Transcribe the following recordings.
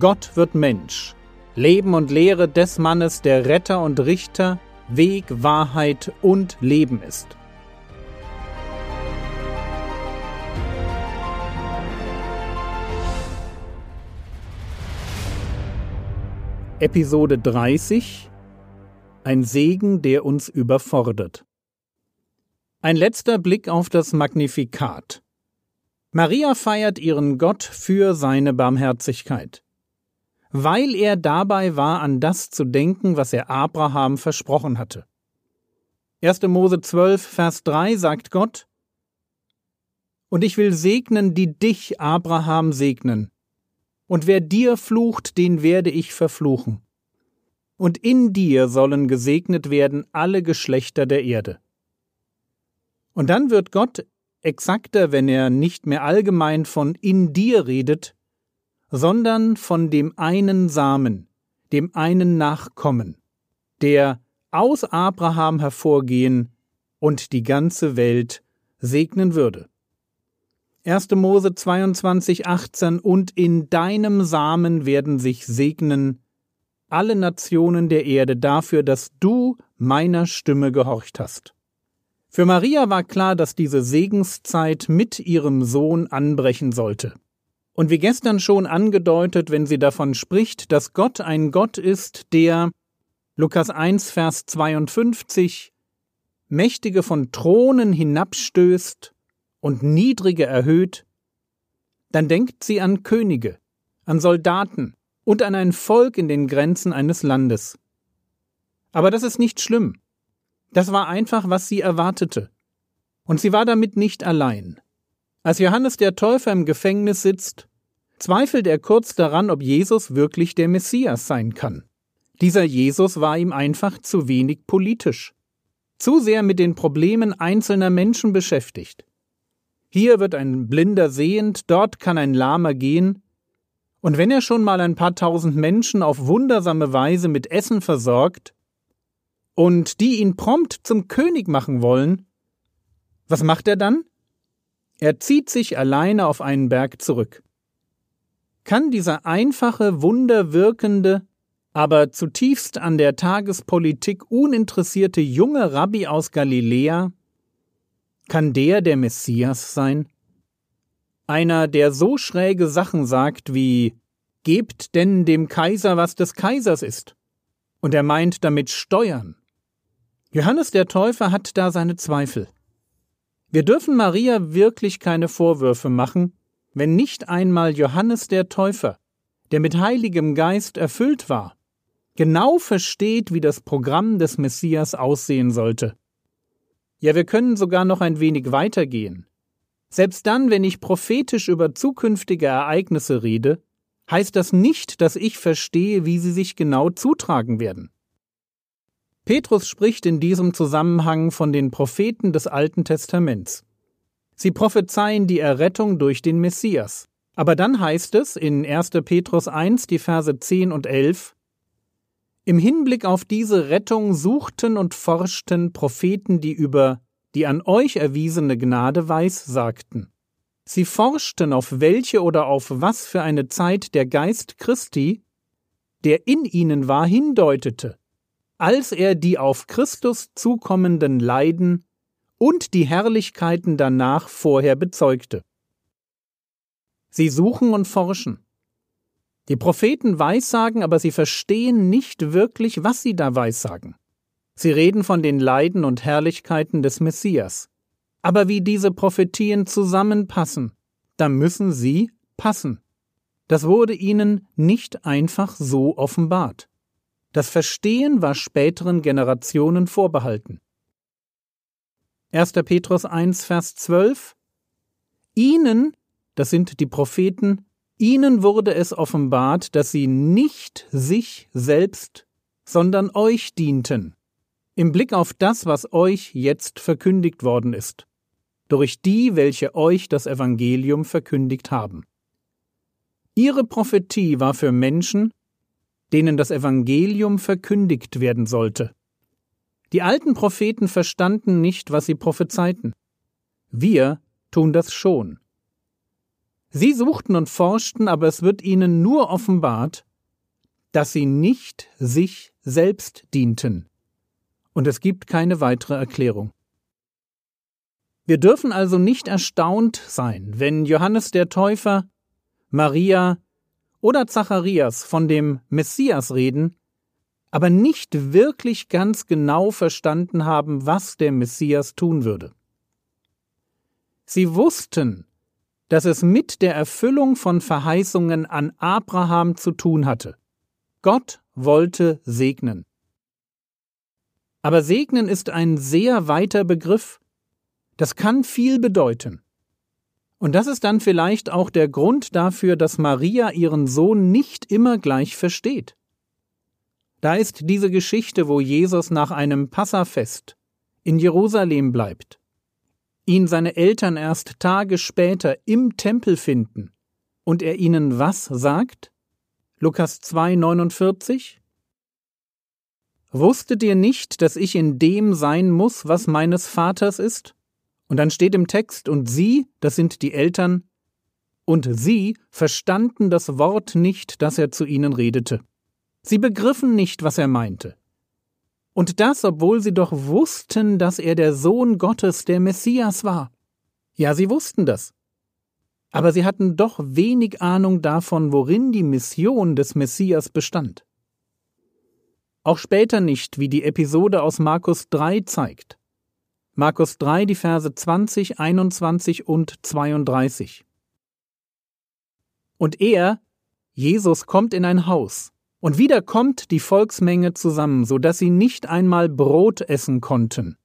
Gott wird Mensch. Leben und Lehre des Mannes, der Retter und Richter, Weg, Wahrheit und Leben ist. Episode 30 Ein Segen, der uns überfordert. Ein letzter Blick auf das Magnifikat. Maria feiert ihren Gott für seine Barmherzigkeit weil er dabei war, an das zu denken, was er Abraham versprochen hatte. 1. Mose 12, Vers 3 sagt Gott, Und ich will segnen, die dich, Abraham, segnen. Und wer dir flucht, den werde ich verfluchen. Und in dir sollen gesegnet werden alle Geschlechter der Erde. Und dann wird Gott exakter, wenn er nicht mehr allgemein von in dir redet, sondern von dem einen Samen, dem einen Nachkommen, der aus Abraham hervorgehen und die ganze Welt segnen würde. 1. Mose 22, 18 Und in deinem Samen werden sich segnen alle Nationen der Erde dafür, dass du meiner Stimme gehorcht hast. Für Maria war klar, dass diese Segenszeit mit ihrem Sohn anbrechen sollte. Und wie gestern schon angedeutet, wenn sie davon spricht, dass Gott ein Gott ist, der Lukas 1, Vers 52 Mächtige von Thronen hinabstößt und Niedrige erhöht, dann denkt sie an Könige, an Soldaten und an ein Volk in den Grenzen eines Landes. Aber das ist nicht schlimm. Das war einfach, was sie erwartete. Und sie war damit nicht allein. Als Johannes der Täufer im Gefängnis sitzt zweifelt er kurz daran, ob Jesus wirklich der Messias sein kann. Dieser Jesus war ihm einfach zu wenig politisch, zu sehr mit den Problemen einzelner Menschen beschäftigt. Hier wird ein Blinder sehend, dort kann ein Lahmer gehen, und wenn er schon mal ein paar tausend Menschen auf wundersame Weise mit Essen versorgt, und die ihn prompt zum König machen wollen, was macht er dann? Er zieht sich alleine auf einen Berg zurück kann dieser einfache, wunderwirkende, aber zutiefst an der Tagespolitik uninteressierte junge Rabbi aus Galiläa, kann der der Messias sein? Einer, der so schräge Sachen sagt wie Gebt denn dem Kaiser, was des Kaisers ist. Und er meint damit Steuern. Johannes der Täufer hat da seine Zweifel. Wir dürfen Maria wirklich keine Vorwürfe machen, wenn nicht einmal Johannes der Täufer, der mit Heiligem Geist erfüllt war, genau versteht, wie das Programm des Messias aussehen sollte. Ja, wir können sogar noch ein wenig weitergehen. Selbst dann, wenn ich prophetisch über zukünftige Ereignisse rede, heißt das nicht, dass ich verstehe, wie sie sich genau zutragen werden. Petrus spricht in diesem Zusammenhang von den Propheten des Alten Testaments. Sie prophezeien die Errettung durch den Messias. Aber dann heißt es in 1. Petrus 1, die Verse 10 und 11, Im Hinblick auf diese Rettung suchten und forschten Propheten, die über die an euch erwiesene Gnade weiß sagten. Sie forschten, auf welche oder auf was für eine Zeit der Geist Christi, der in ihnen war, hindeutete, als er die auf Christus zukommenden Leiden und die Herrlichkeiten danach vorher bezeugte. Sie suchen und forschen. Die Propheten weissagen, aber sie verstehen nicht wirklich, was sie da weissagen. Sie reden von den Leiden und Herrlichkeiten des Messias. Aber wie diese Prophetien zusammenpassen, da müssen sie passen. Das wurde ihnen nicht einfach so offenbart. Das Verstehen war späteren Generationen vorbehalten. 1. Petrus 1, Vers 12 Ihnen, das sind die Propheten, ihnen wurde es offenbart, dass sie nicht sich selbst, sondern euch dienten, im Blick auf das, was euch jetzt verkündigt worden ist, durch die, welche euch das Evangelium verkündigt haben. Ihre Prophetie war für Menschen, denen das Evangelium verkündigt werden sollte. Die alten Propheten verstanden nicht, was sie prophezeiten. Wir tun das schon. Sie suchten und forschten, aber es wird ihnen nur offenbart, dass sie nicht sich selbst dienten. Und es gibt keine weitere Erklärung. Wir dürfen also nicht erstaunt sein, wenn Johannes der Täufer, Maria oder Zacharias von dem Messias reden, aber nicht wirklich ganz genau verstanden haben, was der Messias tun würde. Sie wussten, dass es mit der Erfüllung von Verheißungen an Abraham zu tun hatte. Gott wollte segnen. Aber segnen ist ein sehr weiter Begriff. Das kann viel bedeuten. Und das ist dann vielleicht auch der Grund dafür, dass Maria ihren Sohn nicht immer gleich versteht. Da ist diese Geschichte, wo Jesus nach einem Passafest in Jerusalem bleibt, ihn seine Eltern erst Tage später im Tempel finden und er ihnen was sagt? Lukas 2,49 Wusstet ihr nicht, dass ich in dem sein muss, was meines Vaters ist? Und dann steht im Text, und sie, das sind die Eltern, und sie verstanden das Wort nicht, das er zu ihnen redete. Sie begriffen nicht, was er meinte. Und das, obwohl sie doch wussten, dass er der Sohn Gottes, der Messias war. Ja, sie wussten das. Aber sie hatten doch wenig Ahnung davon, worin die Mission des Messias bestand. Auch später nicht, wie die Episode aus Markus 3 zeigt. Markus 3, die Verse 20, 21 und 32. Und er, Jesus, kommt in ein Haus, und wieder kommt die Volksmenge zusammen, so dass sie nicht einmal Brot essen konnten.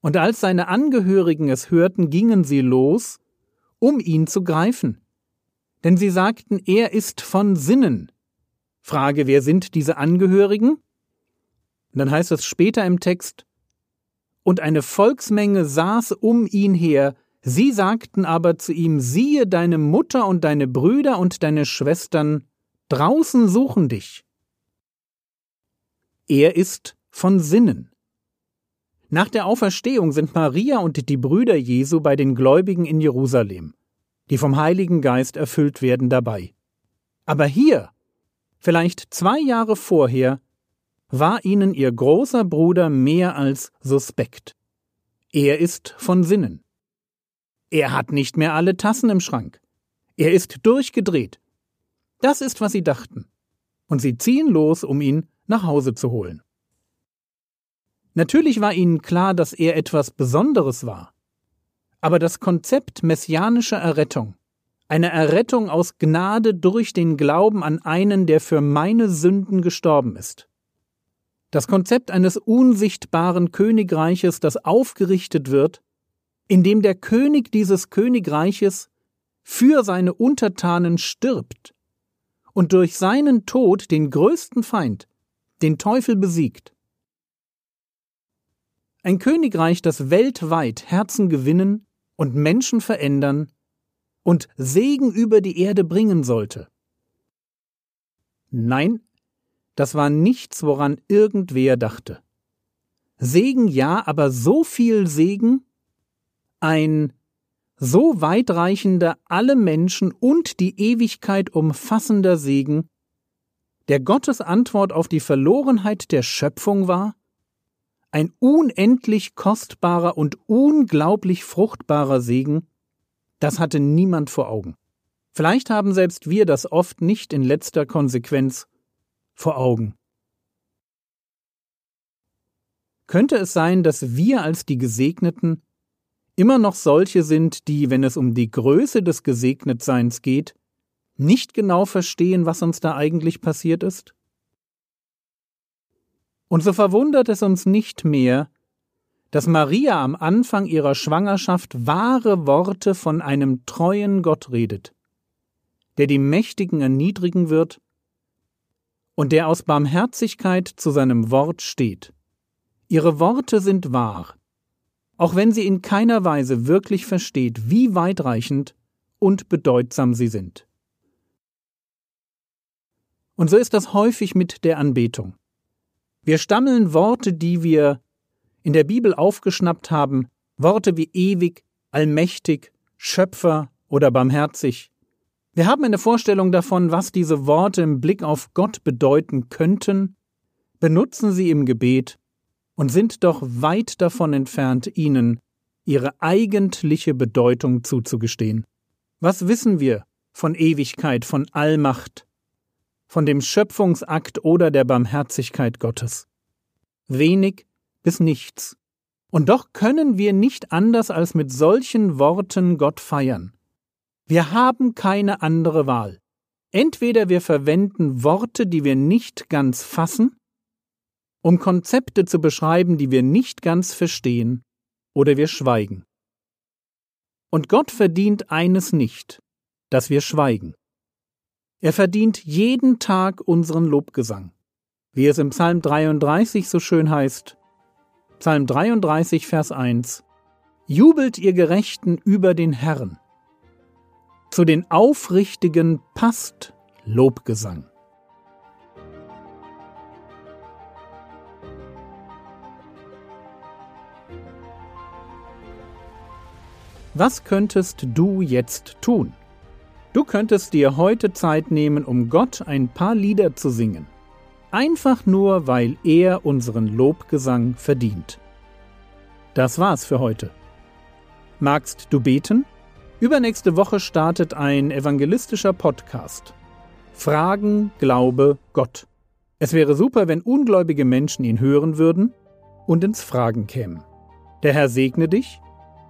Und als seine Angehörigen es hörten, gingen sie los, um ihn zu greifen. Denn sie sagten, er ist von Sinnen. Frage, wer sind diese Angehörigen? Und dann heißt es später im Text, und eine Volksmenge saß um ihn her, sie sagten aber zu ihm, siehe, deine Mutter und deine Brüder und deine Schwestern draußen suchen dich. Er ist von Sinnen. Nach der Auferstehung sind Maria und die Brüder Jesu bei den Gläubigen in Jerusalem, die vom Heiligen Geist erfüllt werden dabei. Aber hier, vielleicht zwei Jahre vorher, war ihnen ihr großer Bruder mehr als suspekt. Er ist von Sinnen. Er hat nicht mehr alle Tassen im Schrank. Er ist durchgedreht. Das ist, was sie dachten. Und sie ziehen los, um ihn nach Hause zu holen. Natürlich war ihnen klar, dass er etwas Besonderes war. Aber das Konzept messianischer Errettung, eine Errettung aus Gnade durch den Glauben an einen, der für meine Sünden gestorben ist, das Konzept eines unsichtbaren Königreiches, das aufgerichtet wird, in dem der König dieses Königreiches für seine Untertanen stirbt und durch seinen Tod den größten Feind, den Teufel besiegt. Ein Königreich, das weltweit Herzen gewinnen und Menschen verändern und Segen über die Erde bringen sollte. Nein, das war nichts, woran irgendwer dachte. Segen ja, aber so viel Segen? Ein so weitreichender alle Menschen und die Ewigkeit umfassender Segen, der Gottes Antwort auf die Verlorenheit der Schöpfung war? Ein unendlich kostbarer und unglaublich fruchtbarer Segen? Das hatte niemand vor Augen. Vielleicht haben selbst wir das oft nicht in letzter Konsequenz vor Augen. Könnte es sein, dass wir als die Gesegneten immer noch solche sind, die, wenn es um die Größe des Gesegnetseins geht, nicht genau verstehen, was uns da eigentlich passiert ist? Und so verwundert es uns nicht mehr, dass Maria am Anfang ihrer Schwangerschaft wahre Worte von einem treuen Gott redet, der die Mächtigen erniedrigen wird und der aus Barmherzigkeit zu seinem Wort steht. Ihre Worte sind wahr, auch wenn sie in keiner Weise wirklich versteht, wie weitreichend und bedeutsam sie sind. Und so ist das häufig mit der Anbetung. Wir stammeln Worte, die wir in der Bibel aufgeschnappt haben, Worte wie ewig, allmächtig, Schöpfer oder barmherzig, Wir haben eine Vorstellung davon, was diese Worte im Blick auf Gott bedeuten könnten, benutzen sie im Gebet und sind doch weit davon entfernt, ihnen ihre eigentliche Bedeutung zuzugestehen. Was wissen wir von Ewigkeit, von Allmacht, von dem Schöpfungsakt oder der Barmherzigkeit Gottes? Wenig bis nichts. Und doch können wir nicht anders als mit solchen Worten Gott feiern. Wir haben keine andere Wahl. Entweder wir verwenden Worte, die wir nicht ganz fassen, um Konzepte zu beschreiben, die wir nicht ganz verstehen, oder wir schweigen. Und Gott verdient eines nicht, dass wir schweigen. Er verdient jeden Tag unseren Lobgesang. Wie es im Psalm 33 so schön heißt, Psalm 33, Vers 1, Jubelt ihr Gerechten über den Herrn. Zu den Aufrichtigen passt Lobgesang. Was könntest du jetzt tun? Du könntest dir heute Zeit nehmen, um Gott ein paar Lieder zu singen. Einfach nur, weil er unseren Lobgesang verdient. Das war's für heute. Magst du beten? Übernächste Woche startet ein evangelistischer Podcast. Fragen, Glaube, Gott. Es wäre super, wenn ungläubige Menschen ihn hören würden und ins Fragen kämen. Der Herr segne dich,